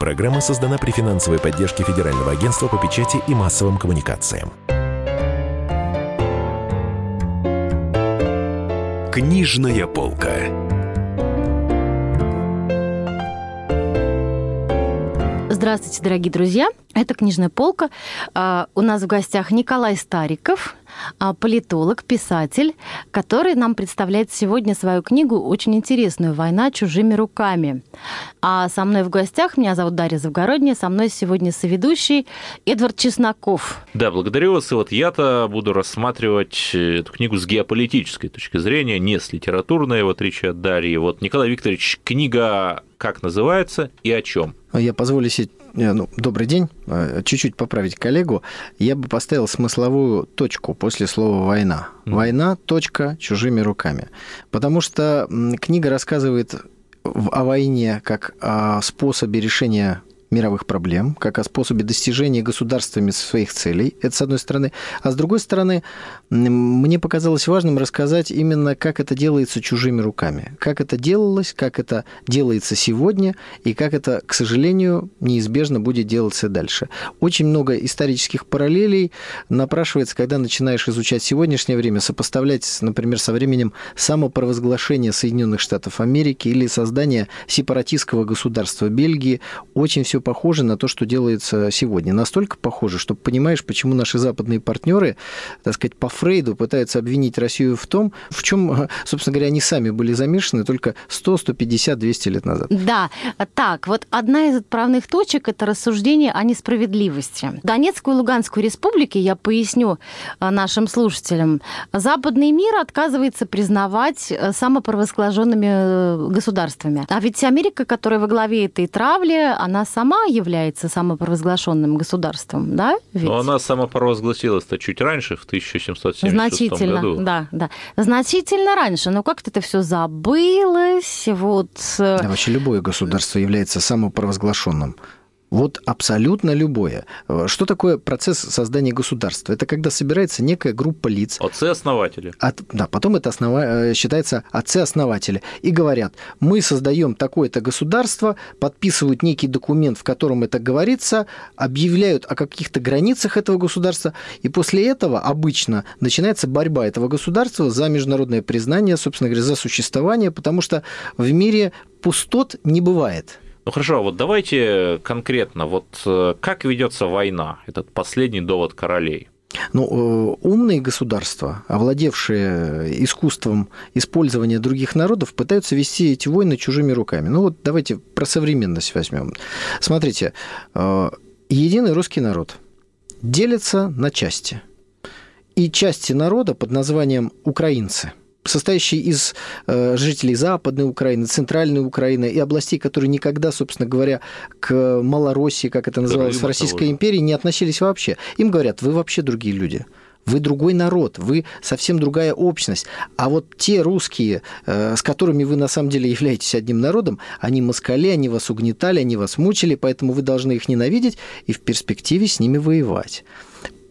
Программа создана при финансовой поддержке Федерального агентства по печати и массовым коммуникациям. Книжная полка. Здравствуйте, дорогие друзья. Это «Книжная полка». А, у нас в гостях Николай Стариков, политолог, писатель, который нам представляет сегодня свою книгу очень интересную «Война чужими руками». А со мной в гостях, меня зовут Дарья Завгородняя, со мной сегодня соведущий Эдвард Чесноков. Да, благодарю вас. И вот я-то буду рассматривать эту книгу с геополитической точки зрения, не с литературной, в отличие от Дарьи. Вот, Николай Викторович, книга как называется и о чем? Я позволю себе ну, добрый день, э, чуть-чуть поправить коллегу, я бы поставил смысловую точку после слова «война». Война, точка, чужими руками. Потому что книга рассказывает о войне как о способе решения мировых проблем, как о способе достижения государствами своих целей. Это с одной стороны. А с другой стороны, мне показалось важным рассказать именно, как это делается чужими руками. Как это делалось, как это делается сегодня, и как это, к сожалению, неизбежно будет делаться дальше. Очень много исторических параллелей напрашивается, когда начинаешь изучать сегодняшнее время, сопоставлять, например, со временем самопровозглашения Соединенных Штатов Америки или создания сепаратистского государства Бельгии. Очень все похоже на то, что делается сегодня. Настолько похоже, что понимаешь, почему наши западные партнеры, так сказать, по Фрейду пытаются обвинить Россию в том, в чем, собственно говоря, они сами были замешаны только 100, 150, 200 лет назад. Да, так, вот одна из отправных точек – это рассуждение о несправедливости. Донецкую и Луганскую республики, я поясню э, нашим слушателям, западный мир отказывается признавать э, самопровозглашенными э, государствами. А ведь Америка, которая во главе этой травли, она сама сама является самопровозглашенным государством, да? Ведь? Но она самопровозгласилась-то чуть раньше, в 1776 Значительно, году. да, да. Значительно раньше, но как-то это все забылось, вот... Э, да, вообще любое государство является самопровозглашенным. Вот абсолютно любое. Что такое процесс создания государства? Это когда собирается некая группа лиц. Отцы-основатели. От, да, потом это основа, э, считается отцы-основатели. И говорят, мы создаем такое-то государство, подписывают некий документ, в котором это говорится, объявляют о каких-то границах этого государства, и после этого обычно начинается борьба этого государства за международное признание, собственно говоря, за существование, потому что в мире пустот не бывает. Ну хорошо, вот давайте конкретно, вот э, как ведется война, этот последний довод королей? Ну, э, умные государства, овладевшие искусством использования других народов, пытаются вести эти войны чужими руками. Ну вот давайте про современность возьмем. Смотрите, э, единый русский народ делится на части. И части народа под названием украинцы – состоящий из э, жителей Западной Украины, Центральной Украины и областей, которые никогда, собственно говоря, к Малороссии, как это называлось, в Российской империи, не относились вообще. Им говорят, вы вообще другие люди. Вы другой народ, вы совсем другая общность. А вот те русские, э, с которыми вы на самом деле являетесь одним народом, они москали, они вас угнетали, они вас мучили, поэтому вы должны их ненавидеть и в перспективе с ними воевать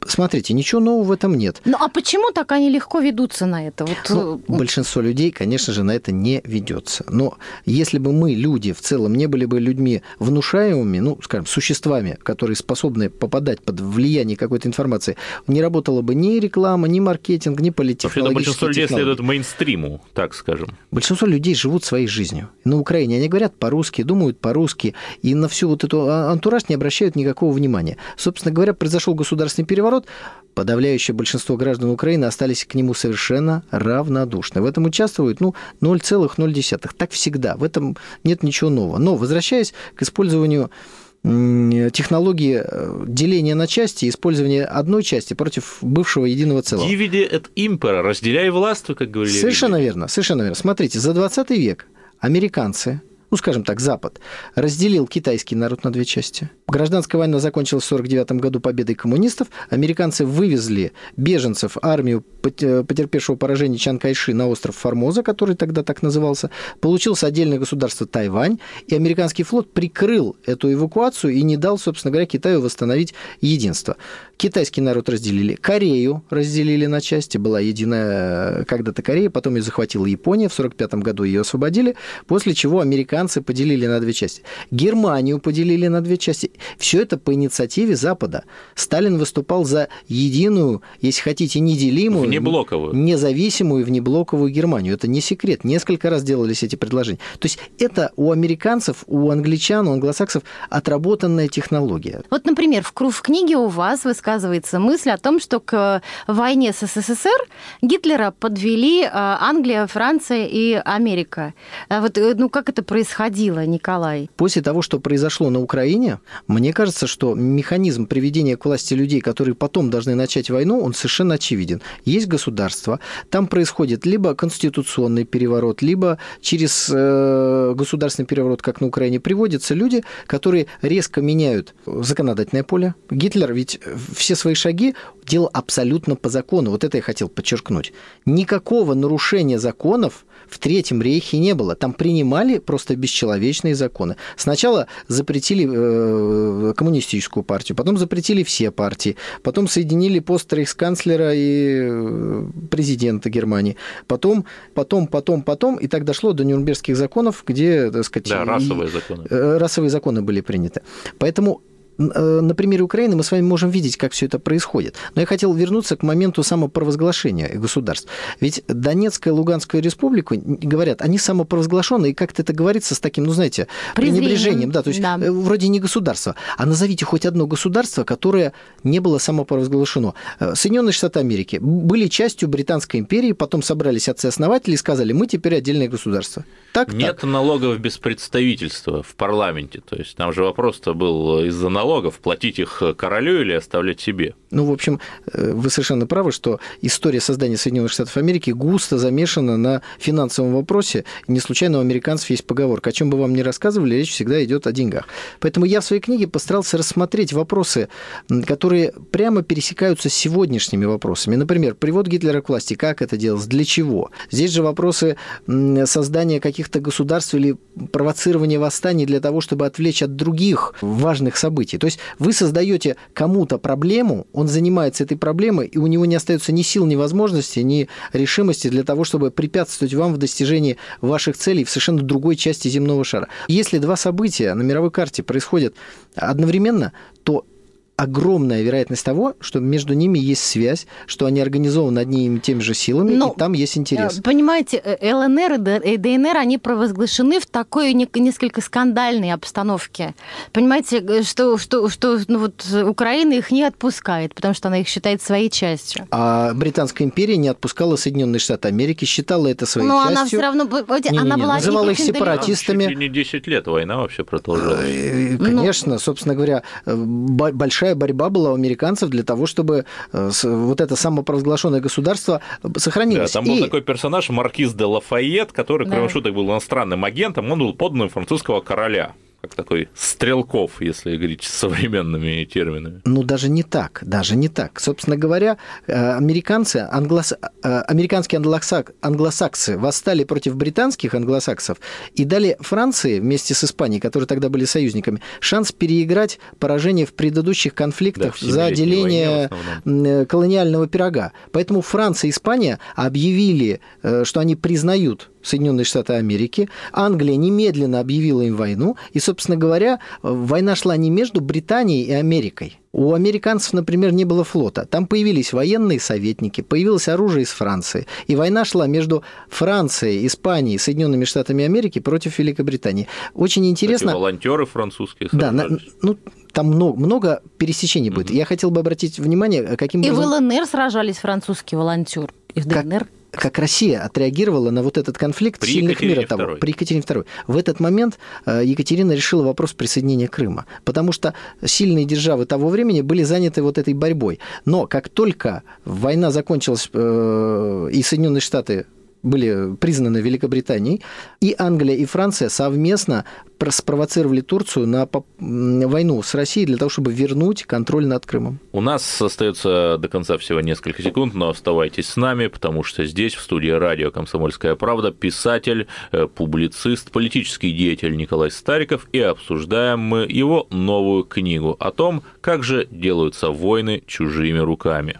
смотрите, ничего нового в этом нет. Ну а почему так они легко ведутся на это? Вот... Ну, э, большинство людей, конечно же, на это не ведется. Но если бы мы, люди, в целом не были бы людьми внушаемыми, ну, скажем, существами, которые способны попадать под влияние какой-то информации, не работала бы ни реклама, ни маркетинг, ни политтехнологические большинство людей следует мейнстриму, так скажем. Большинство людей живут своей жизнью. На Украине они говорят по-русски, думают по-русски, и на всю вот эту а, антураж не обращают никакого внимания. Собственно говоря, произошел государственный переворот, переворот, подавляющее большинство граждан Украины остались к нему совершенно равнодушны. В этом участвуют ну, 0,0. Так всегда. В этом нет ничего нового. Но, возвращаясь к использованию технологии э, деления на части, использования одной части против бывшего единого целого. Дивиди et impera, разделяй власть, как говорили. Совершенно верно, совершенно верно. Смотрите, за 20 век американцы ну, скажем так, Запад, разделил китайский народ на две части. Гражданская война закончилась в 1949 году победой коммунистов. Американцы вывезли беженцев, армию потерпевшего поражение Чан Кайши на остров Формоза, который тогда так назывался. Получилось отдельное государство Тайвань, и американский флот прикрыл эту эвакуацию и не дал, собственно говоря, Китаю восстановить единство. Китайский народ разделили, Корею разделили на части, была единая э, когда-то Корея, потом ее захватила Япония, в 1945 году ее освободили, после чего американцы американцы поделили на две части. Германию поделили на две части. Все это по инициативе Запада. Сталин выступал за единую, если хотите, неделимую, Внеблоковую. независимую внеблоковую Германию. Это не секрет. Несколько раз делались эти предложения. То есть это у американцев, у англичан, у англосаксов отработанная технология. Вот, например, в, в книге у вас высказывается мысль о том, что к войне с СССР Гитлера подвели э, Англия, Франция и Америка. А вот, э, ну, как это происходило, Николай? После того, что произошло на Украине, мне кажется, что механизм приведения к власти людей, которые потом должны начать войну, он совершенно очевиден. Есть государство, там происходит либо конституционный переворот, либо через э, государственный переворот, как на Украине, приводятся люди, которые резко меняют законодательное поле. Гитлер ведь все свои шаги делал абсолютно по закону. Вот это я хотел подчеркнуть. Никакого нарушения законов в Третьем рейхе не было. Там принимали просто бесчеловечные законы. Сначала запретили э, коммунистическую партию, потом запретили все партии, потом соединили пост рейхсканцлера и э, президента Германии. Потом, потом, потом, потом, и так дошло до Нюрнбергских законов, где, так сказать... Да, расовые законы. Э, расовые законы были приняты. Поэтому на примере Украины мы с вами можем видеть, как все это происходит. Но я хотел вернуться к моменту самопровозглашения государств. Ведь Донецкая и Луганская республика, говорят, они самопровозглашенные, и как-то это говорится с таким, ну, знаете, Презрением. пренебрежением. Да, то есть Да. э, вроде не государство. А назовите хоть одно государство, которое не было самопровозглашено. Э, Соединенные Штаты Америки были частью Британской империи, потом собрались отцы-основатели и сказали, мы теперь отдельное государство. Так, Нет так. налогов без представительства в парламенте. То есть там же вопрос-то был из-за налогов, платить их королю или оставлять себе. Ну, в общем, э, вы совершенно правы, что история создания Соединенных Штатов Америки густо замешана на финансовом вопросе. Не случайно у американцев есть поговорка. О чем бы вам ни рассказывали, речь всегда идет о деньгах. Поэтому я в своей книге постарался рассмотреть вопросы, которые прямо пересекаются с сегодняшними вопросами. Например, привод Гитлера к власти, как это делалось, для чего. Здесь же вопросы создания каких-то государств или провоцирования восстаний для того, чтобы отвлечь от других важных событий. То есть вы создаете кому-то проблему, он занимается этой проблемой, и у него не остается ни сил, ни возможности, ни решимости для того, чтобы препятствовать вам в достижении ваших целей в совершенно другой части земного шара. Если два события на мировой карте происходят одновременно, то огромная вероятность того, что между ними есть связь, что они организованы одними и теми же силами, Ну, и там есть интерес. Э, Понимаете, э, ЛНР и и ДНР, они провозглашены в такой не- несколько скандальной обстановке. Понимаете, э, что, что, что ну вот Украина их не отпускает, потому что она их считает своей частью. А Британская империя не отпускала Соединенные Штаты Америки, считала это своей Но частью. она все равно, Не-не-не, она была называла их сепаратистами. Чуть не 10 лет война вообще продолжалась. Э, Ну, Конечно, собственно говоря, э, бо- большая борьба была у американцев для того, чтобы э, вот это самопровозглашенное государство Да, сохранилось. там был И- такой персонаж Маркиз де Лафайет, который, кроме Да. шуток, был иностранным агентом, он был подданным французского короля, как такой стрелков, если говорить современными терминами. Ну, даже не так, даже не так. Собственно говоря, э, американцы, англос... э, американские англосак... англосаксы восстали против британских англосаксов и дали Франции вместе с Испанией, которые тогда были союзниками, шанс переиграть поражение в предыдущих Да, конфликтах в за деление э, колониального пирога. Поэтому Франция и Испания объявили, что они признают Соединенные Штаты Америки. Англия немедленно объявила им войну. И, собственно говоря, война шла не между Британией и Америкой. У американцев, например, не было флота. Там появились военные советники, появилось оружие из Франции. И война шла между Францией, Испанией, Соединенными Штатами Америки против Великобритании. Очень интересно... волонтеры французские Да, на- ну, там много, много пересечений будет. Мгм. Я хотел бы обратить внимание, каким И в образом... ЛНР сражались французские волонтеры. И в ДНР. как Россия отреагировала на вот этот конфликт При сильных мира того, II. при Екатерине II. В этот момент э, Екатерина решила вопрос присоединения Крыма, потому что сильные державы того времени были заняты вот этой борьбой. Но как только война закончилась э, и Соединенные Штаты были признаны Великобританией, и Англия, и Франция совместно про- спровоцировали Турцию на войну с Россией для того, чтобы вернуть контроль над Крымом. У нас остается до конца всего несколько секунд, но оставайтесь с нами, потому что здесь, в студии радио «Комсомольская правда», писатель, э, публицист, политический деятель Николай Стариков, и обсуждаем мы его новую книгу о том, как же делаются войны чужими руками.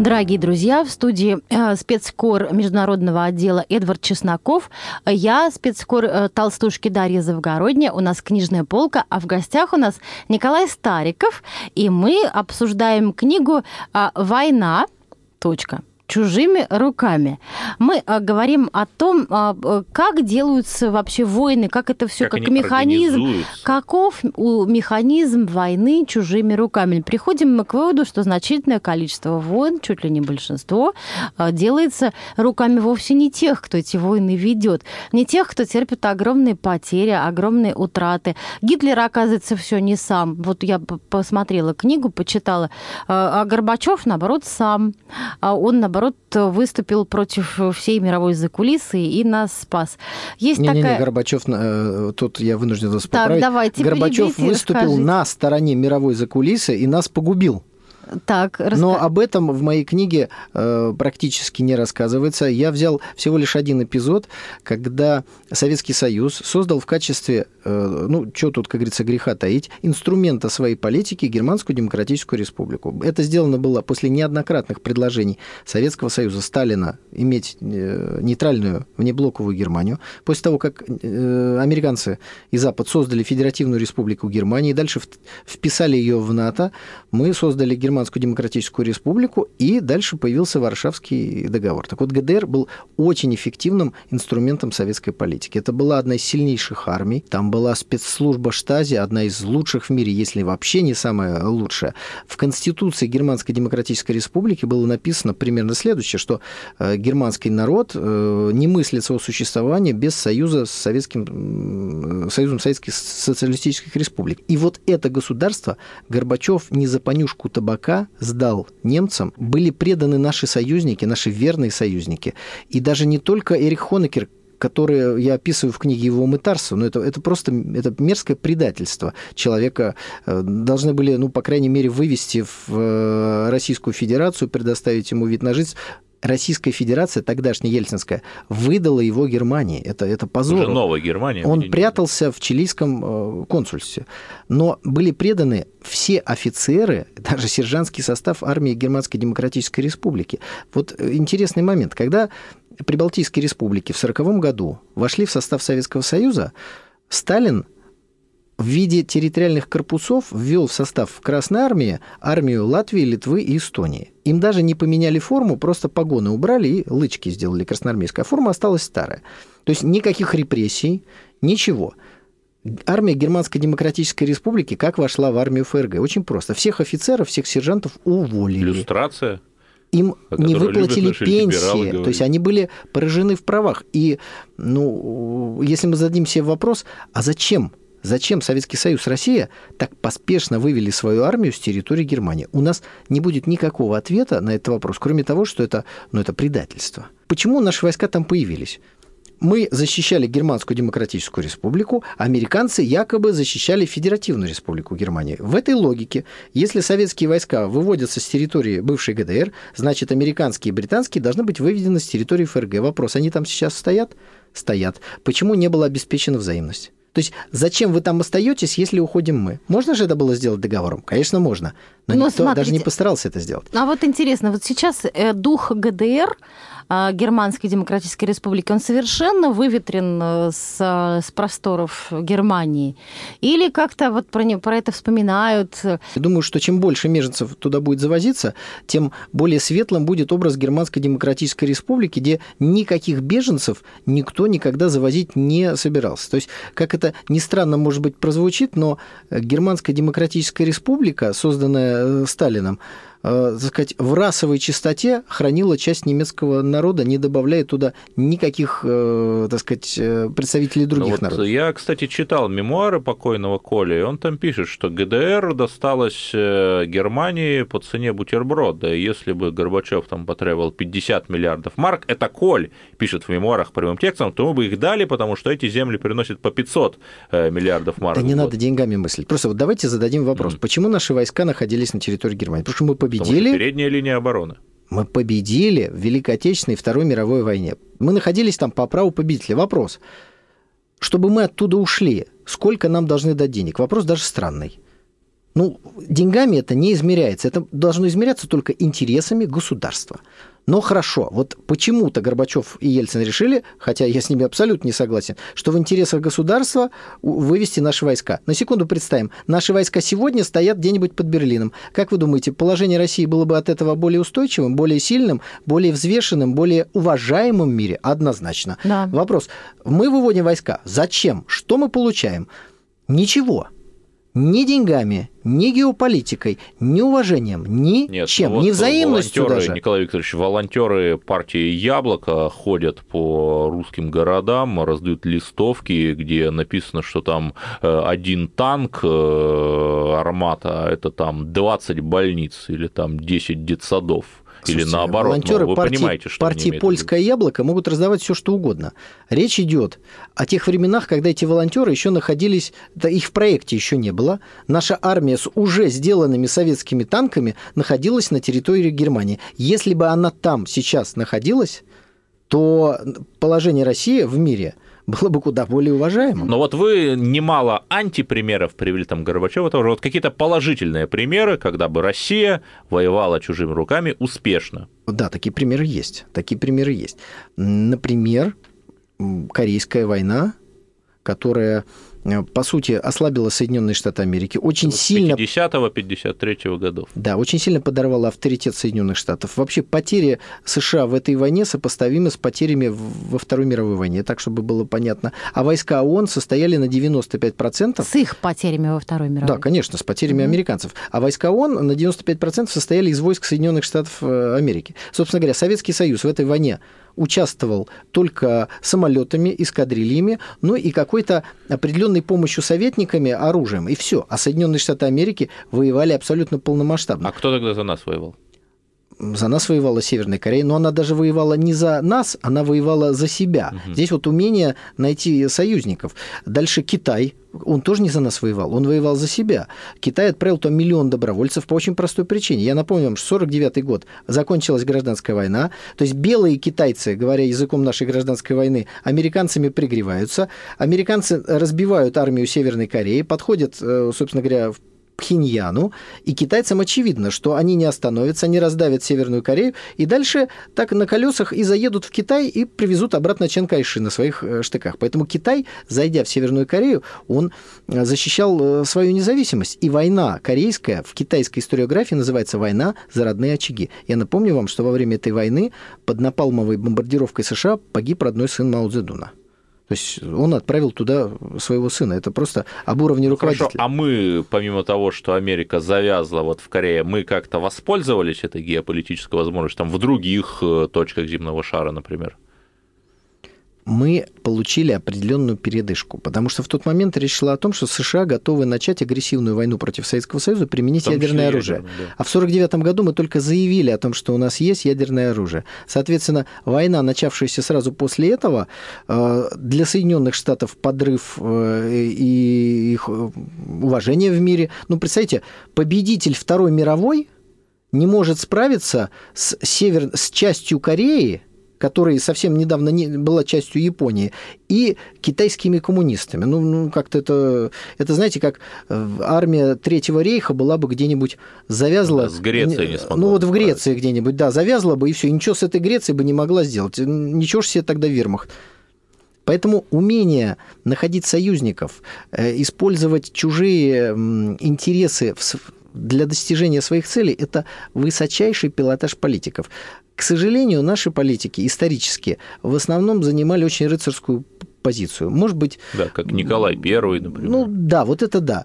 Дорогие друзья, в студии э, спецкор международного отдела Эдвард Чесноков. Я спецкор э, толстушки Дарья Завгородня. У нас книжная полка, а в гостях у нас Николай Стариков. И мы обсуждаем книгу э, «Война. Точка чужими руками. Мы а, говорим о том, а, как делаются вообще войны, как это все, как, как механизм, каков у механизм войны чужими руками. Приходим мы к выводу, что значительное количество войн, чуть ли не большинство, а, делается руками вовсе не тех, кто эти войны ведет, не тех, кто терпит огромные потери, огромные утраты. Гитлер, оказывается, все не сам. Вот я посмотрела книгу, почитала, а Горбачев, наоборот, сам. Он, наоборот, наоборот, выступил против всей мировой закулисы и нас спас. Есть не, такая... не, не, Горбачев, э, тут я вынужден вас так, поправить. Давайте, Горбачев выступил расскажите. на стороне мировой закулисы и нас погубил. Так, раска... Но об этом в моей книге э, практически не рассказывается. Я взял всего лишь один эпизод, когда Советский Союз создал в качестве, э, ну, что тут, как говорится, греха таить, инструмента своей политики Германскую Демократическую Республику. Это сделано было после неоднократных предложений Советского Союза Сталина иметь э, нейтральную внеблоковую Германию. После того, как э, американцы и Запад создали Федеративную Республику Германии, дальше вписали ее в НАТО, мы создали Германию Германскую Демократическую Республику, и дальше появился Варшавский договор. Так вот, ГДР был очень эффективным инструментом советской политики. Это была одна из сильнейших армий, там была спецслужба Штази, одна из лучших в мире, если вообще не самая лучшая. В Конституции Германской Демократической Республики было написано примерно следующее, что э, германский народ э, не мыслит своего существования без союза с Советским, э, Союзом Советских Социалистических Республик. И вот это государство Горбачев не за понюшку табака пока сдал немцам, были преданы наши союзники, наши верные союзники. И даже не только Эрих Хонекер, которые я описываю в книге его мытарства, но это, это просто это мерзкое предательство. Человека э, должны были, ну, по крайней мере, вывести в э, Российскую Федерацию, предоставить ему вид на жизнь Российская Федерация, тогдашняя Ельцинская, выдала его Германии. Это, это позор. Уже новая Германия. Он прятался в чилийском э, консульстве. Но были преданы все офицеры, даже сержантский состав армии Германской Демократической Республики. Вот э, интересный момент. Когда Прибалтийские республики в 1940 году вошли в состав Советского Союза, Сталин в виде территориальных корпусов ввел в состав Красной Армии армию Латвии, Литвы и Эстонии. Им даже не поменяли форму, просто погоны убрали и лычки сделали красноармейская. Форма осталась старая. То есть никаких репрессий, ничего. Армия Германской Демократической Республики как вошла в армию ФРГ? Очень просто. Всех офицеров, всех сержантов уволили. Иллюстрация? им не выплатили пенсии, то есть они были поражены в правах. И, ну, если мы зададим себе вопрос, а зачем Зачем Советский Союз, Россия так поспешно вывели свою армию с территории Германии? У нас не будет никакого ответа на этот вопрос, кроме того, что это, ну, это предательство. Почему наши войска там появились? Мы защищали Германскую Демократическую Республику, американцы якобы защищали Федеративную Республику Германии. В этой логике, если советские войска выводятся с территории бывшей ГДР, значит, американские и британские должны быть выведены с территории ФРГ. Вопрос, они там сейчас стоят? Стоят. Почему не была обеспечена взаимность? То есть зачем вы там остаетесь, если уходим мы? Можно же это было сделать договором? Конечно, можно. Но, но никто смотрите, даже не постарался это сделать. А вот интересно, вот сейчас э, дух ГДР Германской Демократической Республики, он совершенно выветрен э, с, с просторов Германии? Или как-то вот про, про это вспоминают? Я думаю, что чем больше меженцев туда будет завозиться, тем более светлым будет образ Германской Демократической Республики, где никаких беженцев никто никогда завозить не собирался. То есть, как это ни странно, может быть, прозвучит, но Германская Демократическая Республика, созданная э, Сталином, э, так сказать, в расовой чистоте хранила часть немецкого народа, не добавляя туда никаких, э, так сказать, э, представителей других Ну вот народов. Я, кстати, читал мемуары покойного Коли, и он там пишет, что ГДР досталось э, Германии по цене бутерброда. И если бы Горбачев там потребовал 50 миллиардов марк, это Коль пишет в мемуарах прямым текстом, то мы бы их дали, потому что эти земли приносят по 500 э, миллиардов марок. Да не надо деньгами мыслить. Просто вот давайте зададим вопрос. Почему наши войска находились на территории Германии? Потому что мы победили, передняя линия обороны. мы победили в Великой Отечественной и Второй мировой войне. Мы находились там по праву победителя. Вопрос. Чтобы мы оттуда ушли, сколько нам должны дать денег? Вопрос даже странный. Ну, деньгами это не измеряется. Это должно измеряться только интересами государства. Но хорошо, вот почему-то Горбачев и Ельцин решили, хотя я с ними абсолютно не согласен, что в интересах государства вывести наши войска. На секунду представим, наши войска сегодня стоят где-нибудь под Берлином. Как вы думаете, положение России было бы от этого более устойчивым, более сильным, более взвешенным, более уважаемым в мире? Однозначно. Да. Вопрос. Мы выводим войска. Зачем? Что мы получаем? Ничего. Ни деньгами, ни геополитикой, ни уважением, ни Нет, чем, ну вот ни взаимностью даже. Николай Викторович, волонтеры партии Яблоко ходят по русским городам, раздают листовки, где написано, что там э, один танк э, армата, это там 20 больниц или там 10 детсадов. Или Слушайте, наоборот, волонтеры но вы партии, понимаете, что партии. «Польское яблоко» могут раздавать все, что угодно. Речь идет о тех временах, когда эти волонтеры еще находились, да их в проекте еще не было. Наша армия с уже сделанными советскими танками находилась на территории Германии. Если бы она там сейчас находилась, то положение России в мире было бы куда более уважаемым. Но вот вы немало антипримеров привели там Горбачева тоже. Вот какие-то положительные примеры, когда бы Россия воевала чужими руками успешно. Да, такие примеры есть. Такие примеры есть. Например, Корейская война, которая, по сути, ослабила Соединенные Штаты Америки, очень сильно 50-53 годов. да, очень сильно подорвала авторитет Соединенных Штатов. Вообще потери США в этой войне сопоставимы с потерями во Второй мировой войне, так чтобы было понятно. А войска ООН состояли на 95%. С их потерями во Второй мировой. Да, конечно, с потерями американцев. А войска ООН на 95% состояли из войск Соединенных Штатов э, Америки. Собственно говоря, Советский Союз в этой войне участвовал только самолетами, эскадрильями, ну и какой-то определенной помощью советниками, оружием, и все. А Соединенные Штаты Америки воевали абсолютно полномасштабно. А кто тогда за нас воевал? За нас воевала Северная Корея, но она даже воевала не за нас, она воевала за себя. Здесь вот умение найти союзников. Дальше Китай, он тоже не за нас воевал, он воевал за себя. Китай отправил туда миллион добровольцев по очень простой причине. Я напомню вам, что 49 год закончилась гражданская война, то есть белые китайцы, говоря языком нашей гражданской войны, американцами пригреваются, американцы разбивают армию Северной Кореи, подходят, э, собственно говоря, в Пхеньяну, и китайцам очевидно, что они не остановятся, они раздавят Северную Корею, и дальше так на колесах и заедут в Китай и привезут обратно Чен Кайши на своих э, штыках. Поэтому Китай, зайдя в Северную Корею, он э, защищал э, свою независимость. И война корейская в китайской историографии называется «Война за родные очаги». Я напомню вам, что во время этой войны под напалмовой бомбардировкой США погиб родной сын Мао Цзэдуна. То есть он отправил туда своего сына. Это просто об уровне руководителя. Хорошо, а мы, помимо того, что Америка завязла вот в Корее, мы как-то воспользовались этой геополитической возможностью там в других э, точках земного шара, например? Мы получили определенную передышку, потому что в тот момент речь шла о том, что США готовы начать агрессивную войну против Советского Союза, применить ядерное оружие. ядерное, да. А в 1949 году мы только заявили о том, что у нас есть ядерное оружие. Соответственно, война, начавшаяся сразу после этого, э, для Соединенных Штатов подрыв э, и их э, уважение в мире. Ну, представьте, победитель Второй мировой не может справиться с, север... с частью Кореи, которая совсем недавно не была частью Японии, и китайскими коммунистами. Ну, ну как-то это, это, знаете, как э, армия Третьего рейха была бы где-нибудь завязла... Да, с Грецией не смогла Ну, вот в. Греции где-нибудь, да, завязла бы, и все, и ничего с этой Грецией бы не могла сделать. Ничего ж себе тогда вермахт. Поэтому умение находить союзников, э, использовать чужие интересы в для достижения своих целей – это высочайший пилотаж политиков. К сожалению, наши политики исторически в основном занимали очень рыцарскую позицию. Может быть, Да, как Николай Первый, например. ну да, вот это да.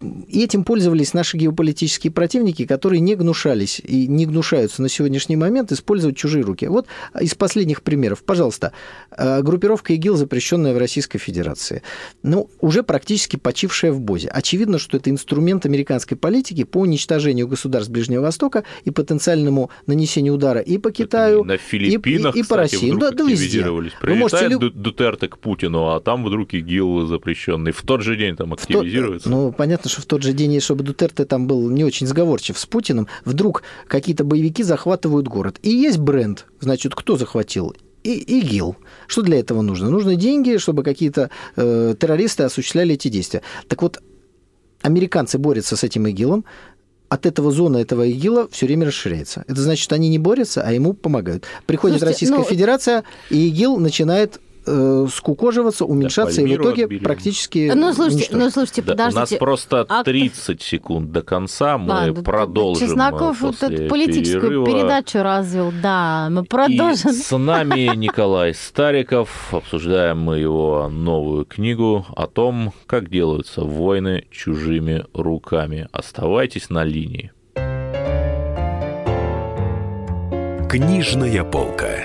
И этим пользовались наши геополитические противники, которые не гнушались и не гнушаются на сегодняшний момент использовать чужие руки. Вот из последних примеров. Пожалуйста, э, группировка ИГИЛ, запрещенная в Российской Федерации, ну, уже практически почившая в БОЗе. Очевидно, что это инструмент американской политики по уничтожению государств Ближнего Востока и потенциальному нанесению удара и по Китаю, на Филиппинах, и, и, и по России. вдруг Да, да везде. активизировались. Вы можете Прилетает Дутерте к Путину, а там вдруг ИГИЛ запрещенный. В тот же день там активизируется. ну, понятно, в тот же день, чтобы Дутерте там был не очень сговорчив с Путиным, вдруг какие-то боевики захватывают город. И есть бренд. Значит, кто захватил? И, ИГИЛ. Что для этого нужно? Нужны деньги, чтобы какие-то э, террористы осуществляли эти действия. Так вот, американцы борются с этим ИГИЛом, от этого зона этого ИГИЛа все время расширяется. Это значит, они не борются, а ему помогают. Приходит Слушайте, Российская ну, Федерация, и ИГИЛ начинает э, скукоживаться, уменьшаться, и в итоге отбили. практически Ну, слушайте, уничтожить. ну, слушайте, Да, у нас подождите. просто А- 30 секунд до конца. Мы Ладно, продолжим Чесноков э, вот после эту политическую перерыва. передачу развел. Да, мы продолжим. И с нами Николай Стариков. Обсуждаем мы его новую книгу о том, как делаются войны чужими руками. Оставайтесь на линии. Книжная полка.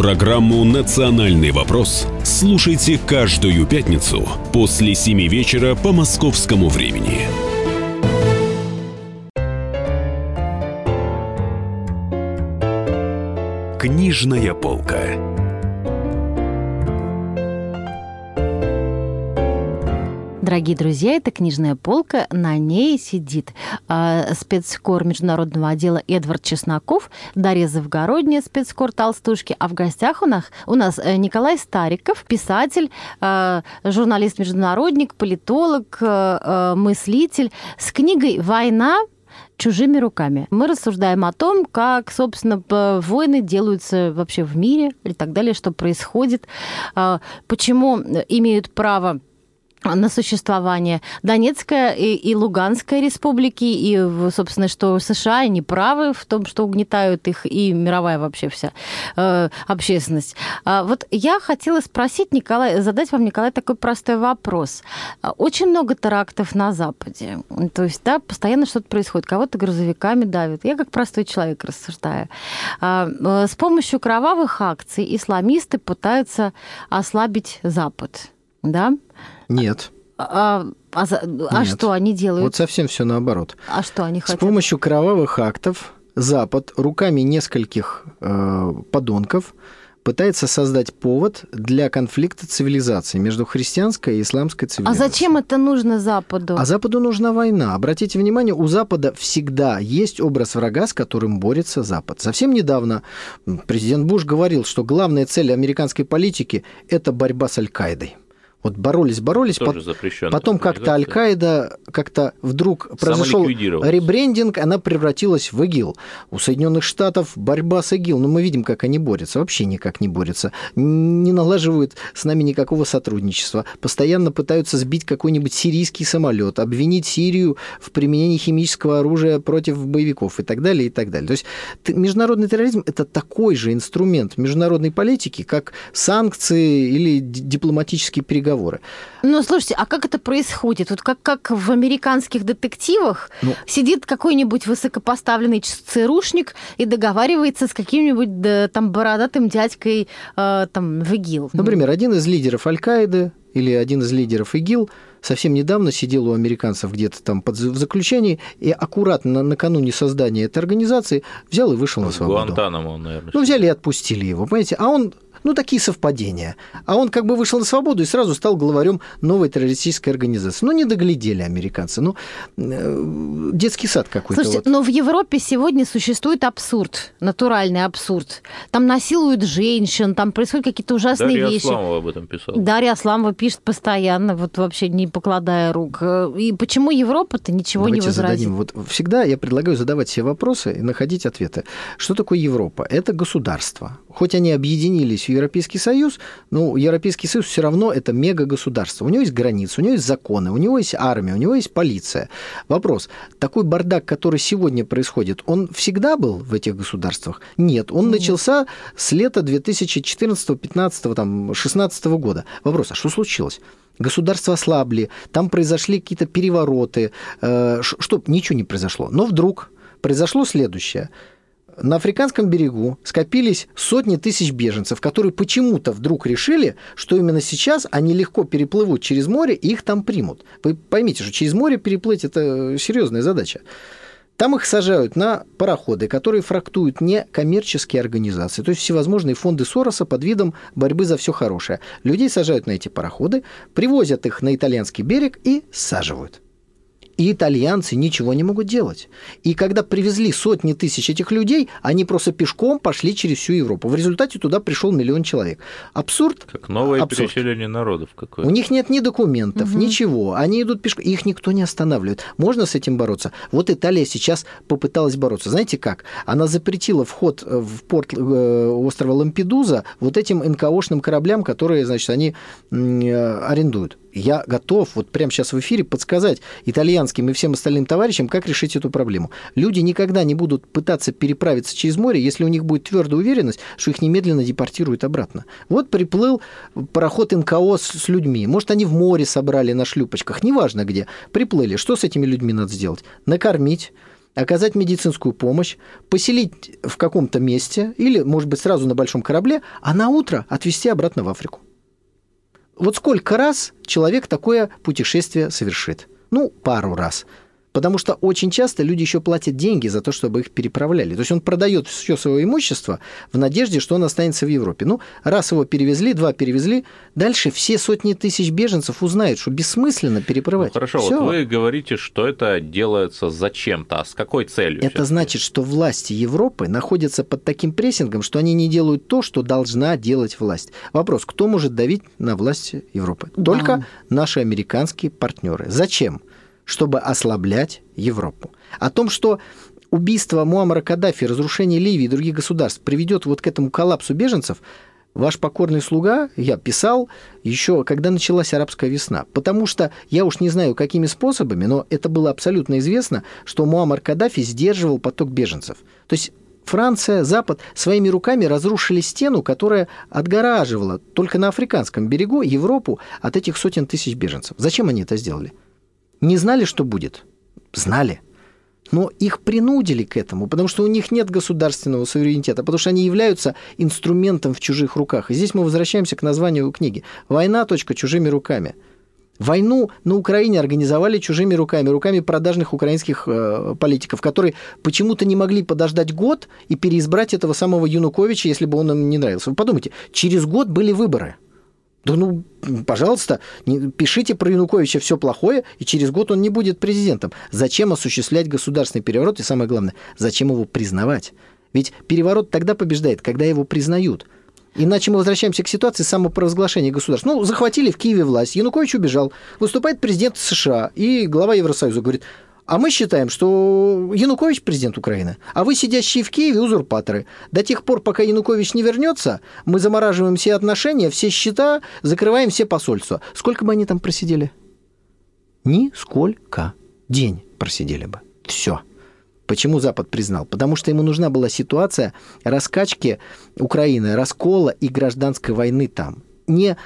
Программу «Национальный вопрос» слушайте каждую пятницу после 7 вечера по московскому времени. Книжная полка. Дорогие друзья, это книжная полка, на ней сидит э, спецкор международного отдела Эдвард Чесноков, Дарья Завгородняя, спецкор Толстушки, а в гостях у нас, у нас э, Николай Стариков, писатель, э, журналист-международник, политолог, э, э, мыслитель с книгой «Война чужими руками. Мы рассуждаем о том, как, собственно, войны делаются вообще в мире и так далее, что происходит, а, почему имеют право на существование Донецкая и, и Луганская республики, и, собственно, что США не правы в том, что угнетают их, и мировая вообще вся э, общественность. А вот я хотела спросить Николай, задать вам, Николай, такой простой вопрос. Очень много терактов на Западе. То есть, да, постоянно что-то происходит. Кого-то грузовиками давят. Я как простой человек рассуждаю. А, э, С помощью кровавых акций исламисты пытаются ослабить Запад. Да? Нет. А, а за- а Нет. что они делают? Вот совсем все наоборот. А что они С хотят? помощью кровавых актов Запад руками нескольких э, подонков пытается создать повод для конфликта цивилизаций между христианской и исламской А цивилизацией. зачем это нужно Западу? А Западу нужна война. Обратите внимание, у Запада всегда есть образ врага, с которым борется Запад. Совсем недавно президент Буш говорил, что главная цель американской политики – это борьба с Аль-Каидой. Вот боролись, боролись, Тоже запрещенная потом как-то. Аль-Каида как-то вдруг произошел ребрендинг, она превратилась в ИГИЛ. У Соединенных Штатов борьба с ИГИЛ, но мы видим, как они борются. Вообще никак не борются. Не налаживают с нами никакого сотрудничества. Постоянно пытаются сбить какой-нибудь сирийский самолет, обвинить Сирию в применении химического оружия против боевиков и так далее, и так далее. То есть международный терроризм – это такой же инструмент международной политики, как санкции или дипломатические переговоры. Ну, слушайте, а как это происходит? Вот как, как в американских детективах Ну. сидит какой-нибудь высокопоставленный ЦРУшник и договаривается с каким-нибудь да, там бородатым дядькой э, там в ИГИЛ. Например, один из лидеров Аль-Каиды или один из лидеров ИГИЛ совсем недавно сидел у американцев где-то там под, в заключении и аккуратно на- накануне создания этой организации взял и вышел на свободу. Гуантанамо, наверное. Ну, взяли и отпустили его, понимаете? А он Ну, такие совпадения. А он как бы вышел на свободу и сразу стал главарем новой террористической организации. Ну, не доглядели американцы. Ну, э, детский сад какой-то. Слушайте, вот. но в Европе сегодня существует абсурд, натуральный абсурд. Там насилуют женщин, там происходят какие-то ужасные Дарья вещи. Асламова об этом писала. Дарья Асламова пишет постоянно, вот вообще не покладая рук. И почему Европа-то ничего Давайте не возразит? зададим. Вот всегда я предлагаю задавать себе вопросы и находить ответы. Что такое Европа? Это государство. Хоть они объединились в Европейский Союз, но Европейский Союз все равно это мега-государство. У него есть границы, у него есть законы, у него есть армия, у него есть полиция. Вопрос. Такой бардак, который сегодня происходит, он всегда был в этих государствах? Нет. Он начался с лета 2014, 15, там, 16 года. Вопрос. А что случилось? Государства ослабли, там произошли какие-то перевороты, э, что ничего не произошло. Но вдруг произошло следующее. На африканском берегу скопились сотни тысяч беженцев, которые почему-то вдруг решили, что именно сейчас они легко переплывут через море и их там примут. Вы поймите, что через море переплыть – это серьезная задача. Там их сажают на пароходы, которые фрактуют некоммерческие организации, то есть всевозможные фонды Сороса под видом борьбы за все хорошее. Людей сажают на эти пароходы, привозят их на итальянский берег и саживают. И итальянцы ничего не могут делать. И когда привезли сотни тысяч этих людей, они просто пешком пошли через всю Европу. В результате туда пришел миллион человек. Абсурд. Как новое Абсурд. переселение народов У какое-то. них нет ни документов, ничего. Они идут пешком. Их никто не останавливает. Можно с этим бороться? Вот Италия сейчас попыталась бороться. Знаете как? Она запретила вход в порт э, острова Лампедуза вот этим НКОшным кораблям, которые, значит, они э, арендуют. Я готов вот прямо сейчас в эфире подсказать итальянским и всем остальным товарищам, как решить эту проблему. Люди никогда не будут пытаться переправиться через море, если у них будет твердая уверенность, что их немедленно депортируют обратно. Вот приплыл пароход НКО с, с людьми. Может, они в море собрали на шлюпочках, неважно где. Приплыли. Что с этими людьми надо сделать? Накормить, оказать медицинскую помощь, поселить в каком-то месте или, может быть, сразу на большом корабле, а на утро отвезти обратно в Африку. Вот сколько раз человек такое путешествие совершит? Ну, пару раз. Потому что очень часто люди еще платят деньги за то, чтобы их переправляли. То есть он продает все свое имущество в надежде, что он останется в Европе. Ну, раз его перевезли, два перевезли, дальше все сотни тысяч беженцев узнают, что бессмысленно Ну, переправлять. хорошо, Всё. вот вы говорите, что это делается зачем-то, а с какой целью? Это значит, что власти Европы находятся под таким прессингом, что они не делают то, что должна делать власть. Вопрос, кто может давить на власти Европы? Только наши американские партнеры. Зачем? Чтобы ослаблять Европу. О том, что убийство Муаммара Каддафи, разрушение Ливии и других государств приведет вот к этому коллапсу беженцев, Ваш покорный слуга, я писал еще, когда началась арабская весна. Потому что я уж не знаю, какими способами, но это было абсолютно известно, что Муаммар Каддафи сдерживал поток беженцев. То есть Франция, Запад своими руками разрушили стену, которая отгораживала только на африканском берегу Европу от этих сотен тысяч беженцев. Зачем они это сделали? Не знали, что будет? Знали. Но их принудили к этому, потому что у них нет государственного суверенитета, потому что они являются инструментом в чужих руках. И здесь мы возвращаемся к названию книги. «Война. Чужими руками». Войну на Украине организовали чужими руками, руками продажных украинских э, политиков, которые почему-то не могли подождать год и переизбрать этого самого Януковича, если бы он им не нравился. Вы подумайте, через год были выборы. Да ну, пожалуйста, не- пишите про Януковича все плохое, и через год он не будет президентом. Зачем осуществлять государственный переворот? И самое главное, зачем его признавать? Ведь переворот тогда побеждает, когда его признают. Иначе мы возвращаемся к ситуации самопровозглашения государств. Ну, захватили в Киеве власть, Янукович убежал, выступает президент США и глава Евросоюза говорит, а мы считаем, что Янукович президент Украины, а вы, сидящие в Киеве, узурпаторы. До тех пор, пока Янукович не вернется, мы замораживаем все отношения, все счета, закрываем все посольства. Сколько бы они там просидели? Нисколько. День просидели бы. Все. Почему Запад признал? Потому что ему нужна была ситуация раскачки Украины, раскола и гражданской войны там. Не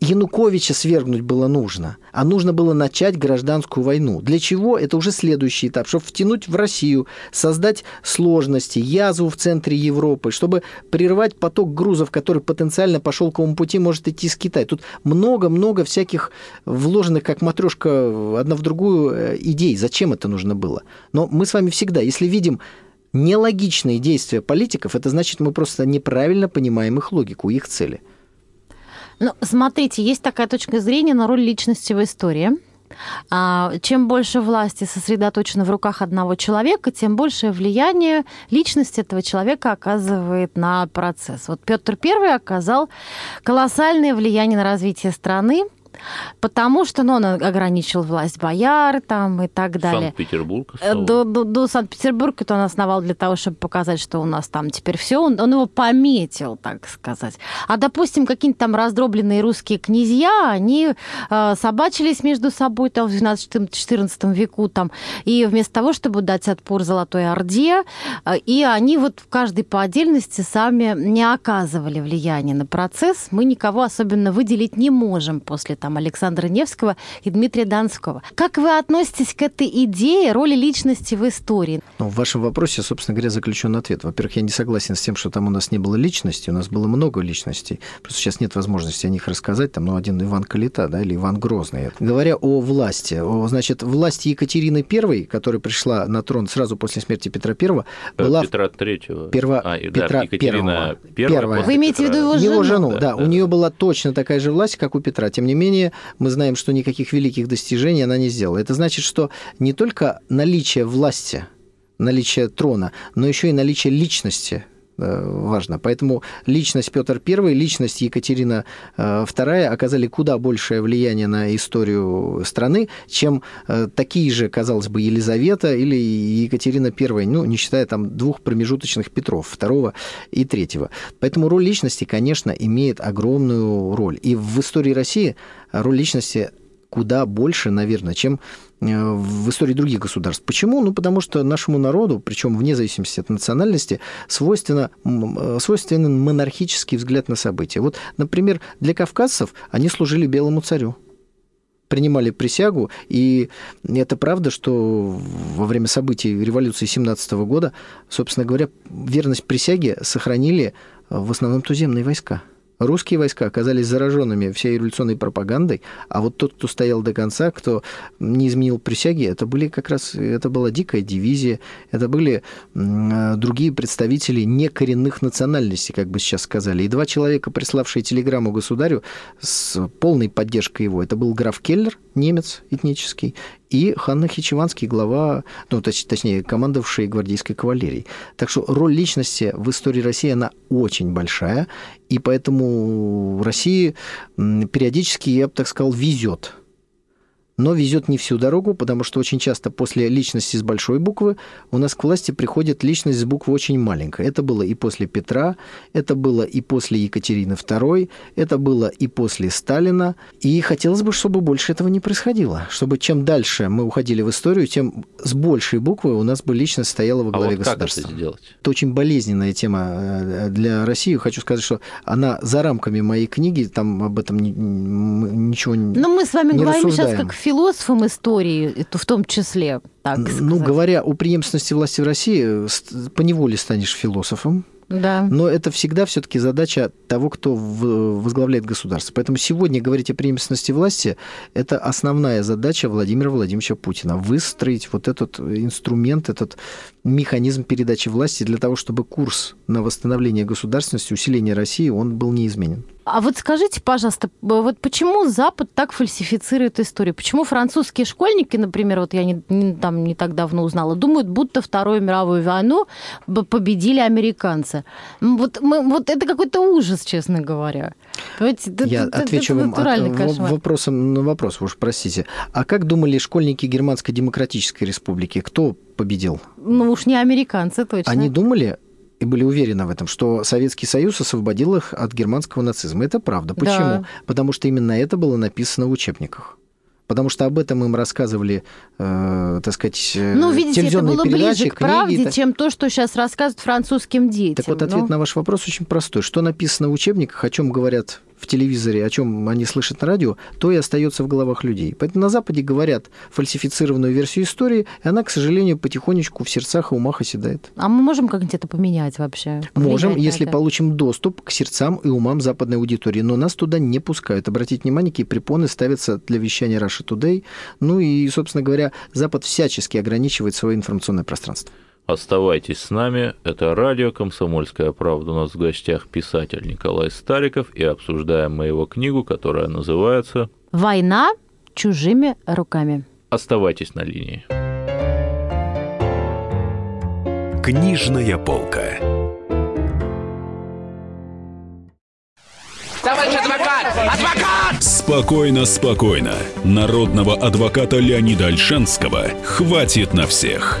Януковича свергнуть было нужно, а нужно было начать гражданскую войну. Для чего? Это уже следующий этап, чтобы втянуть в Россию, создать сложности, язву в центре Европы, чтобы прервать поток грузов, который потенциально по шелковому пути может идти с Китая. Тут много-много всяких вложенных, как матрешка, одна в другую э, идей. Зачем это нужно было? Но мы с вами всегда, если видим Нелогичные действия политиков, это значит, мы просто неправильно понимаем их логику, их цели. Ну, смотрите, есть такая точка зрения на роль личности в истории. А, чем больше власти сосредоточено в руках одного человека, тем большее влияние личность этого человека оказывает на процесс. Вот Петр I оказал колоссальное влияние на развитие страны, потому что ну, он ограничил власть бояр там и так далее. Санкт-Петербург. Э, до, до, до Санкт-Петербурга это он основал для того, чтобы показать, что у нас там теперь все. Он, он его пометил, так сказать. А, допустим, какие-нибудь там раздробленные русские князья, они э, собачились между собой там, в 12-14 веку, там, и вместо того, чтобы дать отпор Золотой Орде, э, и они вот каждый по отдельности сами не оказывали влияния на процесс. Мы никого особенно выделить не можем после там Александра Невского и Дмитрия Донского. Как вы относитесь к этой идее роли личности в истории? Ну, в вашем вопросе, собственно говоря, заключен ответ. Во-первых, я не согласен с тем, что там у нас не было личности, у нас было много личностей. Просто сейчас нет возможности о них рассказать. Там, ну, один Иван Калита, да, или Иван Грозный. Говоря о власти, о, значит, власть Екатерины I, которая пришла на трон сразу после смерти Петра I, Э, была... Петра Третьего. Перво... А, Петра да, Екатерина Первого. Первая Первая. Вы имеете в виду Петра. его Его жену? жену, да, Да, у да, нее да. была точно такая же власть, как у Петра. Тем не менее, мы знаем, что никаких великих достижений она не сделала. Это значит, что не только наличие власти, наличие трона, но еще и наличие личности важно. Поэтому личность Петр I, личность Екатерина э, II оказали куда большее влияние на историю страны, чем э, такие же, казалось бы, Елизавета или Екатерина I, ну, не считая там двух промежуточных Петров, второго и третьего. Поэтому роль личности, конечно, имеет огромную роль. И в истории России роль личности куда больше, наверное, чем э, в истории других государств. Почему? Ну, потому что нашему народу, причем вне зависимости от национальности, свойственно, э, свойственен монархический взгляд на события. Вот, например, для кавказцев они служили белому царю принимали присягу, и это правда, что во время событий революции 17 года, собственно говоря, верность присяге сохранили э, в основном туземные войска. Русские войска оказались зараженными всей революционной пропагандой, а вот тот, кто стоял до конца, кто не изменил присяги, это были как раз, это была дикая дивизия, это были э, другие представители некоренных национальностей, как бы сейчас сказали. И два человека, приславшие телеграмму государю с полной поддержкой его, это был граф Келлер, немец этнический, и Ханна Хичеванский, глава, ну, точ- точнее, командовавший гвардейской кавалерией. Так что роль личности в истории России, она очень большая, и поэтому России м, периодически, я бы так сказал, везет. Но везет не всю дорогу, потому что очень часто после личности с большой буквы у нас к власти приходит личность с буквы очень маленькая. Это было и после Петра, это было и после Екатерины II, это было и после Сталина. И хотелось бы, чтобы больше этого не происходило. Чтобы чем дальше мы уходили в историю, тем с большей буквы у нас бы личность стояла во А главе вот как государства. это сделать? Это очень болезненная тема э, для России. Хочу сказать, что она за рамками моей книги, там об этом ничего не... Ну, мы с вами не говорим сейчас рассуждаем. как философам истории, это в том числе, так Ну, говоря о преемственности власти в России, ст- поневоле станешь философом, Да. но это всегда все-таки задача того, кто возглавляет государство. Поэтому сегодня говорить о преемственности власти – это основная задача Владимира Владимировича Путина. Выстроить вот этот инструмент, этот механизм передачи власти для того, чтобы курс на восстановление государственности, усиление России, он был неизменен. А вот скажите, пожалуйста, вот почему Запад так фальсифицирует историю? Почему французские школьники, например, вот я не, не- там не так давно узнала, думают, будто Вторую мировую войну победили американцы? М, Вот, мы, вот это какой-то ужас, честно говоря. Понимаете, это- Я это- отвечу это вам от- натуральный в- кошмар. вопросом на вопрос, уж простите. А как думали школьники Германской Демократической Республики? Кто победил? Ну уж не американцы, точно. Они думали и были уверены в этом, что Советский Союз освободил их от германского нацизма. Это правда. Почему? Да. Потому что именно это было написано в учебниках. Потому что об этом им рассказывали, э, так сказать, э, Ну, видите, это было ближе к книги. правде, так- чем то, что сейчас рассказывают французским детям. Так вот, ответ Ну, на ваш вопрос очень простой. Что написано в учебниках, о чем говорят в телевизоре, о чем они слышат на радио, то и остается в головах людей. Поэтому на Западе говорят фальсифицированную версию истории, и она, к сожалению, потихонечку в сердцах и умах оседает. А мы можем как-нибудь это поменять вообще? Можем, если это? получим доступ к сердцам и умам западной аудитории, но нас туда не пускают. Обратите внимание, какие препоны ставятся для вещания Russia Today. Ну и, собственно говоря, Запад всячески ограничивает свое информационное пространство. Оставайтесь с нами. Это радио «Комсомольская правда». У нас в гостях писатель Николай Стариков, и обсуждаем мы его книгу, которая называется «Война чужими руками». Оставайтесь на линии. Книжная полка. Товарищ адвокат! Адвокат! Спокойно, спокойно. Народного адвоката Леонида Альшанского хватит на всех.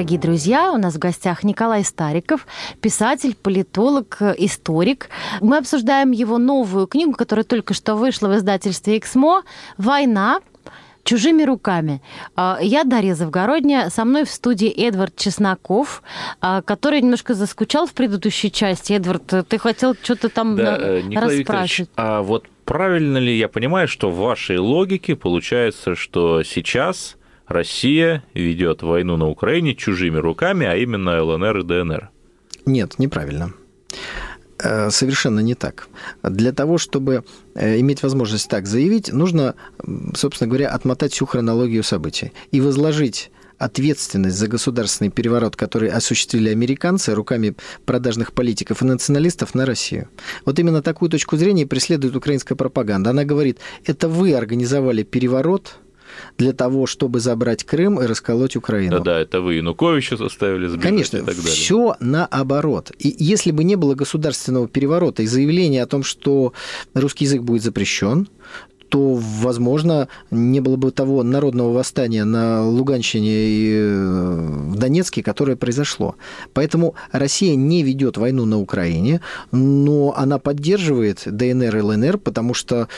Дорогие друзья, у нас в гостях Николай Стариков, писатель, политолог, историк. Мы обсуждаем его новую книгу, которая только что вышла в издательстве «Эксмо» «Война чужими руками. А, я Дарья Завгородняя, со мной в студии Эдвард Чесноков, а, который немножко заскучал в предыдущей части. Эдвард, ты хотел что-то там Да, э, Николай Викторович, расспрашивать. а вот правильно ли я понимаю, что в вашей логике получается, что сейчас Россия ведет войну на Украине чужими руками, а именно ЛНР и ДНР? Нет, неправильно. Э, Совершенно не так. Для того, чтобы э, иметь возможность так заявить, нужно, собственно говоря, отмотать всю хронологию событий и возложить ответственность за государственный переворот, который осуществили американцы руками продажных политиков и националистов на Россию. Вот именно такую точку зрения преследует украинская пропаганда. Она говорит, это вы организовали переворот, для того, чтобы забрать Крым и расколоть Украину. Да-да, это вы Януковича заставили сбежать Конечно, и так далее. все наоборот. И если бы не было государственного переворота и заявления о том, что русский язык будет запрещен, то, возможно, не было бы того народного восстания на Луганщине и э, в Донецке, которое произошло. Поэтому Россия не ведет войну на Украине, но она поддерживает ДНР и ЛНР, потому что,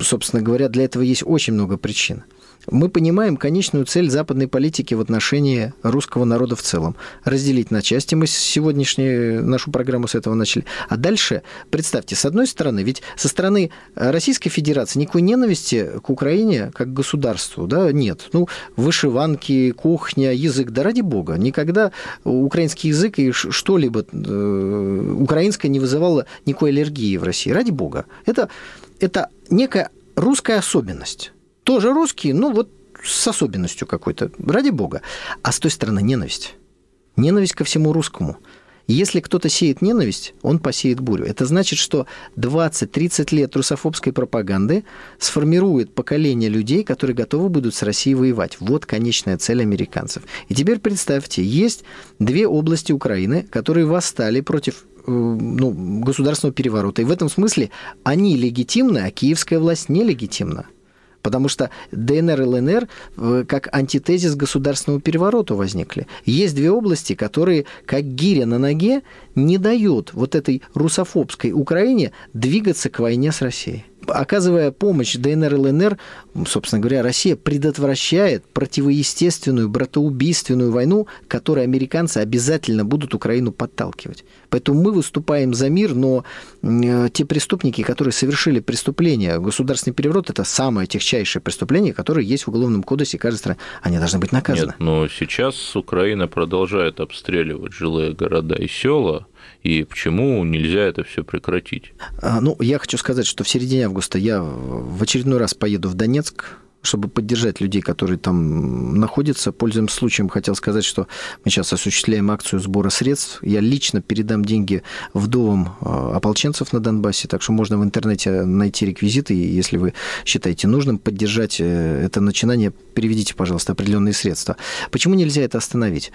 собственно говоря, для этого есть очень много причин. Мы понимаем конечную цель западной политики в отношении русского народа в целом. Разделить на части. Мы сегодняшнюю нашу программу с этого начали. А дальше, представьте, с одной стороны, ведь со стороны Российской Федерации никакой ненависти к Украине как к государству да, нет. Ну, вышиванки, кухня, язык, да ради бога. Никогда украинский язык и что-либо э, украинское не вызывало никакой аллергии в России. Ради бога. Это, это некая русская особенность тоже русские, ну вот с особенностью какой-то, ради бога. А с той стороны ненависть. Ненависть ко всему русскому. Если кто-то сеет ненависть, он посеет бурю. Это значит, что 20-30 лет русофобской пропаганды сформирует поколение людей, которые готовы будут с Россией воевать. Вот конечная цель американцев. И теперь представьте, есть две области Украины, которые восстали против ну, государственного переворота. И в этом смысле они легитимны, а киевская власть нелегитимна. Потому что ДНР и ЛНР как антитезис государственному перевороту возникли. Есть две области, которые, как гиря на ноге, не дают вот этой русофобской Украине двигаться к войне с Россией. Оказывая помощь ДНР и ЛНР, собственно говоря, Россия предотвращает противоестественную, братоубийственную войну, которой американцы обязательно будут Украину подталкивать. Поэтому мы выступаем за мир, но те преступники, которые совершили преступление, государственный переворот, это самое техчайшее преступление, которое есть в Уголовном кодексе страны. Они должны быть наказаны. Нет, но сейчас Украина продолжает обстреливать жилые города и села, и почему нельзя это все прекратить? Ну, я хочу сказать, что в середине августа я в очередной раз поеду в Донецк, чтобы поддержать людей, которые там находятся. Пользуясь случаем, хотел сказать, что мы сейчас осуществляем акцию сбора средств. Я лично передам деньги вдовам ополченцев на Донбассе, так что можно в интернете найти реквизиты, и если вы считаете нужным поддержать это начинание, переведите, пожалуйста, определенные средства. Почему нельзя это остановить?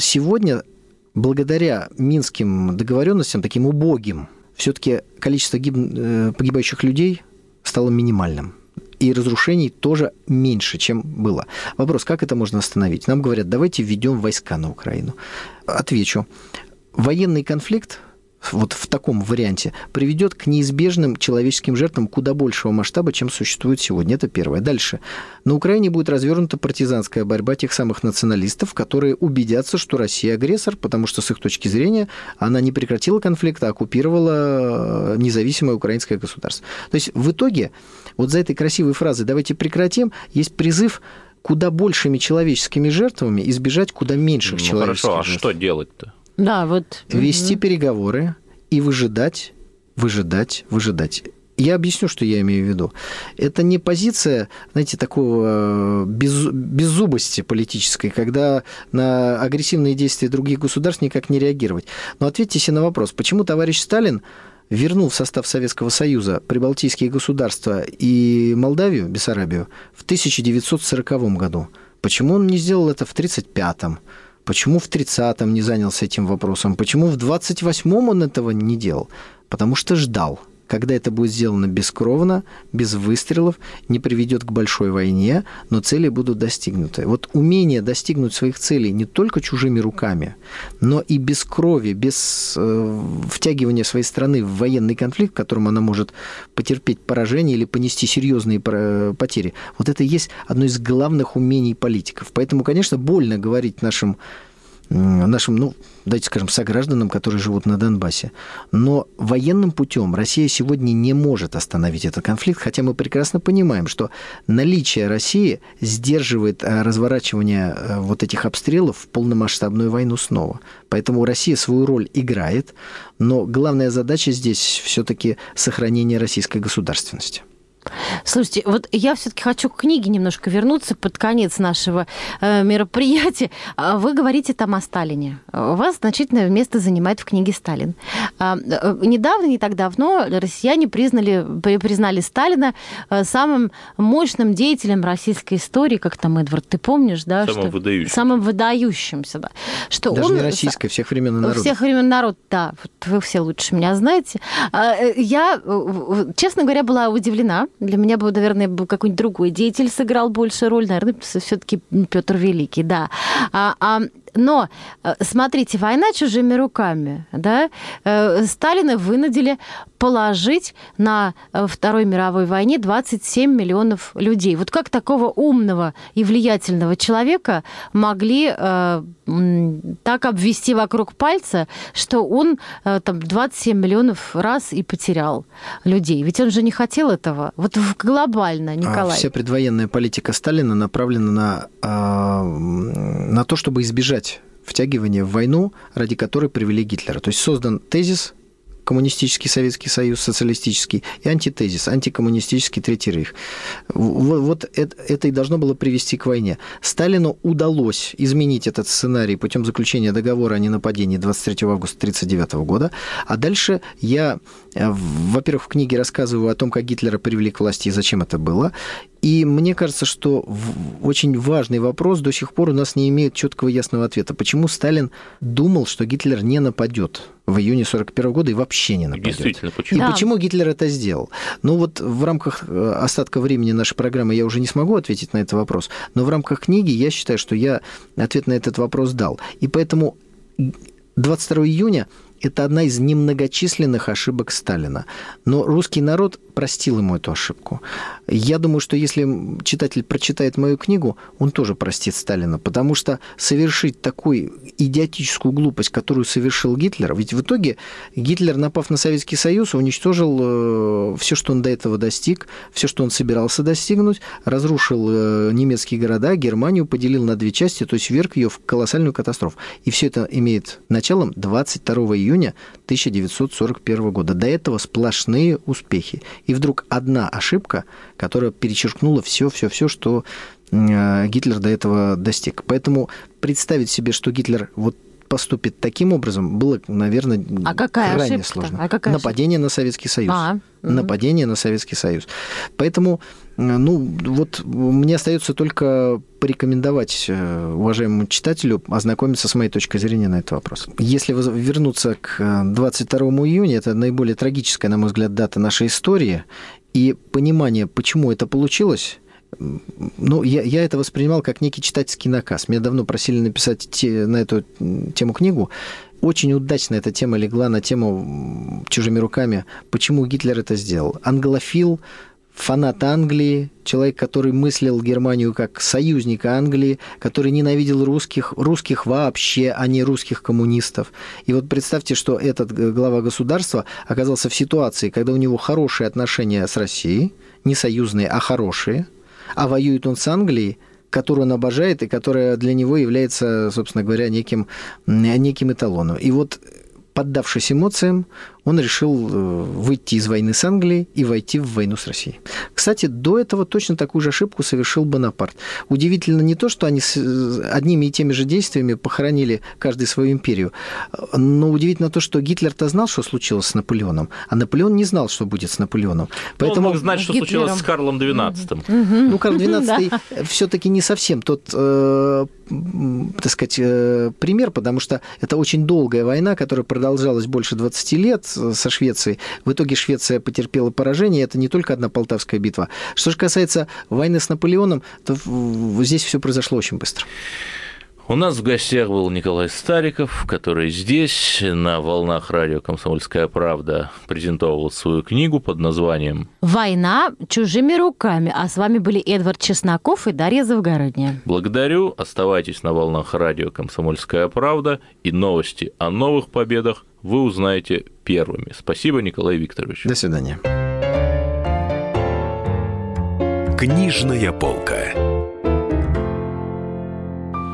Сегодня благодаря минским договоренностям, таким убогим, все-таки количество погибающих людей стало минимальным. И разрушений тоже меньше, чем было. Вопрос, как это можно остановить? Нам говорят, давайте введем войска на Украину. Отвечу. Военный конфликт вот в таком варианте, приведет к неизбежным человеческим жертвам куда большего масштаба, чем существует сегодня. Это первое. Дальше. На Украине будет развернута партизанская борьба тех самых националистов, которые убедятся, что Россия агрессор, потому что с их точки зрения она не прекратила конфликт, а оккупировала э, независимое украинское государство. То есть в итоге вот за этой красивой фразой «давайте прекратим» есть призыв куда большими человеческими жертвами избежать куда меньших Ну человеческих хорошо, а жертв. что делать-то? Да, вот. Вести переговоры и выжидать, выжидать, выжидать. Я объясню, что я имею в виду. Это не позиция, знаете, такого без, беззубости политической, когда на агрессивные действия других государств никак не реагировать. Но ответьте себе на вопрос, почему товарищ Сталин вернул в состав Советского Союза прибалтийские государства и Молдавию, Бессарабию, в 1940 году? Почему он не сделал это в 1935-м? Почему в 30-м не занялся этим вопросом? Почему в 28-м он этого не делал? Потому что ждал когда это будет сделано бескровно, без выстрелов, не приведет к большой войне, но цели будут достигнуты. Вот умение достигнуть своих целей не только чужими руками, но и без крови, без э, втягивания своей страны в военный конфликт, в котором она может потерпеть поражение или понести серьезные потери. Вот это и есть одно из главных умений политиков. Поэтому, конечно, больно говорить нашим нашим, ну, давайте скажем, согражданам, которые живут на Донбассе. Но военным путем Россия сегодня не может остановить этот конфликт, хотя мы прекрасно понимаем, что наличие России сдерживает э, разворачивание э, вот этих обстрелов в полномасштабную войну снова. Поэтому Россия свою роль играет, но главная задача здесь все-таки сохранение российской государственности. Слушайте, вот я все-таки хочу к книге немножко вернуться под конец нашего э, мероприятия. А вы говорите там о Сталине. У вас значительное место занимает в книге Сталин. А, э, недавно, не так давно, россияне признали, признали Сталина э, самым мощным деятелем российской истории, как там, Эдвард, ты помнишь, да? Самым что, выдающимся. Самым выдающимся, да. Что Даже он, не российской, всех времен и народов. Всех времен народ, да. Вот вы все лучше меня знаете. А, э, Я, честно говоря, была удивлена, для меня бы, наверное, был какой-нибудь другой деятель сыграл больше роль, наверное, все-таки Петр Великий, да. А, а, но, смотрите, война чужими руками, да, Сталина вынудили положить на Второй мировой войне 27 миллионов людей. Вот как такого умного и влиятельного человека могли э, так обвести вокруг пальца, что он э, там 27 миллионов раз и потерял людей? Ведь он же не хотел этого. Вот глобально, Николай. А вся предвоенная политика Сталина направлена на, э, на то, чтобы избежать втягивания в войну, ради которой привели Гитлера. То есть создан тезис коммунистический Советский Союз, социалистический, и антитезис, антикоммунистический Третий Рейх. Вот, вот это, это и должно было привести к войне. Сталину удалось изменить этот сценарий путем заключения договора о ненападении 23 августа 1939 года, а дальше я, во-первых, в книге рассказываю о том, как Гитлера привели к власти и зачем это было, и мне кажется, что очень важный вопрос до сих пор у нас не имеет четкого ясного ответа. Почему Сталин думал, что Гитлер не нападет в июне 1941 года и вообще не нападет? Действительно, почему? И Да. почему Гитлер это сделал? Ну вот в рамках э, остатка времени нашей программы я уже не смогу ответить на этот вопрос, но в рамках книги я считаю, что я ответ на этот вопрос дал. И поэтому 22 июня это одна из немногочисленных ошибок Сталина. Но русский народ простил ему эту ошибку. Я думаю, что если читатель прочитает мою книгу, он тоже простит Сталина, потому что совершить такую идиотическую глупость, которую совершил Гитлер, ведь в итоге Гитлер, напав на Советский Союз, уничтожил все, что он до этого достиг, все, что он собирался достигнуть, разрушил э, немецкие города, Германию поделил на две части, то есть вверг ее в колоссальную катастрофу. И все это имеет началом 22 июня 1941 года. До этого сплошные успехи. И вдруг одна ошибка, которая перечеркнула все-все-все, что э, Гитлер до этого достиг. Поэтому представить себе, что Гитлер вот поступит таким образом, было, наверное, А какая крайне ошибка-то? сложно. А какая Нападение на Советский Союз. А. Нападение на Советский Союз. Поэтому, э, ну, вот мне остается только порекомендовать э, уважаемому читателю ознакомиться с моей точкой зрения на этот вопрос. Если вернуться к э, 22 июня, это наиболее трагическая, на мой взгляд, дата нашей истории, и понимание, почему это получилось, ну, я, я это воспринимал как некий читательский наказ. Меня давно просили написать те- на эту тему книгу. очень удачно эта тема легла на тему чужими руками. Почему Гитлер это сделал? Англофил, фанат Англии, человек, который мыслил Германию как союзника Англии, который ненавидел русских, русских вообще, а не русских коммунистов. И вот представьте, что этот глава государства оказался в ситуации, когда у него хорошие отношения с Россией, не союзные, а хорошие, а воюет он с Англией, которую он обожает и которая для него является, собственно говоря, неким, неким эталоном. И вот поддавшись эмоциям, он решил э, выйти из войны с Англией и войти в войну с Россией. Кстати, до этого точно такую же ошибку совершил Бонапарт. Удивительно не то, что они с э, одними и теми же действиями похоронили каждый свою империю, но удивительно то, что Гитлер-то знал, что случилось с Наполеоном, а Наполеон не знал, что будет с Наполеоном. Поэтому... Он мог знать, что Гитлером. случилось с Карлом XII. Ну, Карл XII все-таки не совсем тот э, так сказать, пример, потому что это очень долгая война, которая продолжалась больше 20 лет, со Швецией. В итоге Швеция потерпела поражение. Это не только одна Полтавская битва. Что же касается войны с Наполеоном, то здесь все произошло очень быстро. У нас в гостях был Николай Стариков, который здесь, на волнах радио «Комсомольская правда», презентовал свою книгу под названием «Война чужими руками». А с вами были Эдвард Чесноков и Дарья Завгородняя. Благодарю. Оставайтесь на волнах радио «Комсомольская правда» и новости о новых победах вы узнаете первыми. Спасибо, Николай Викторович. До свидания. Книжная полка.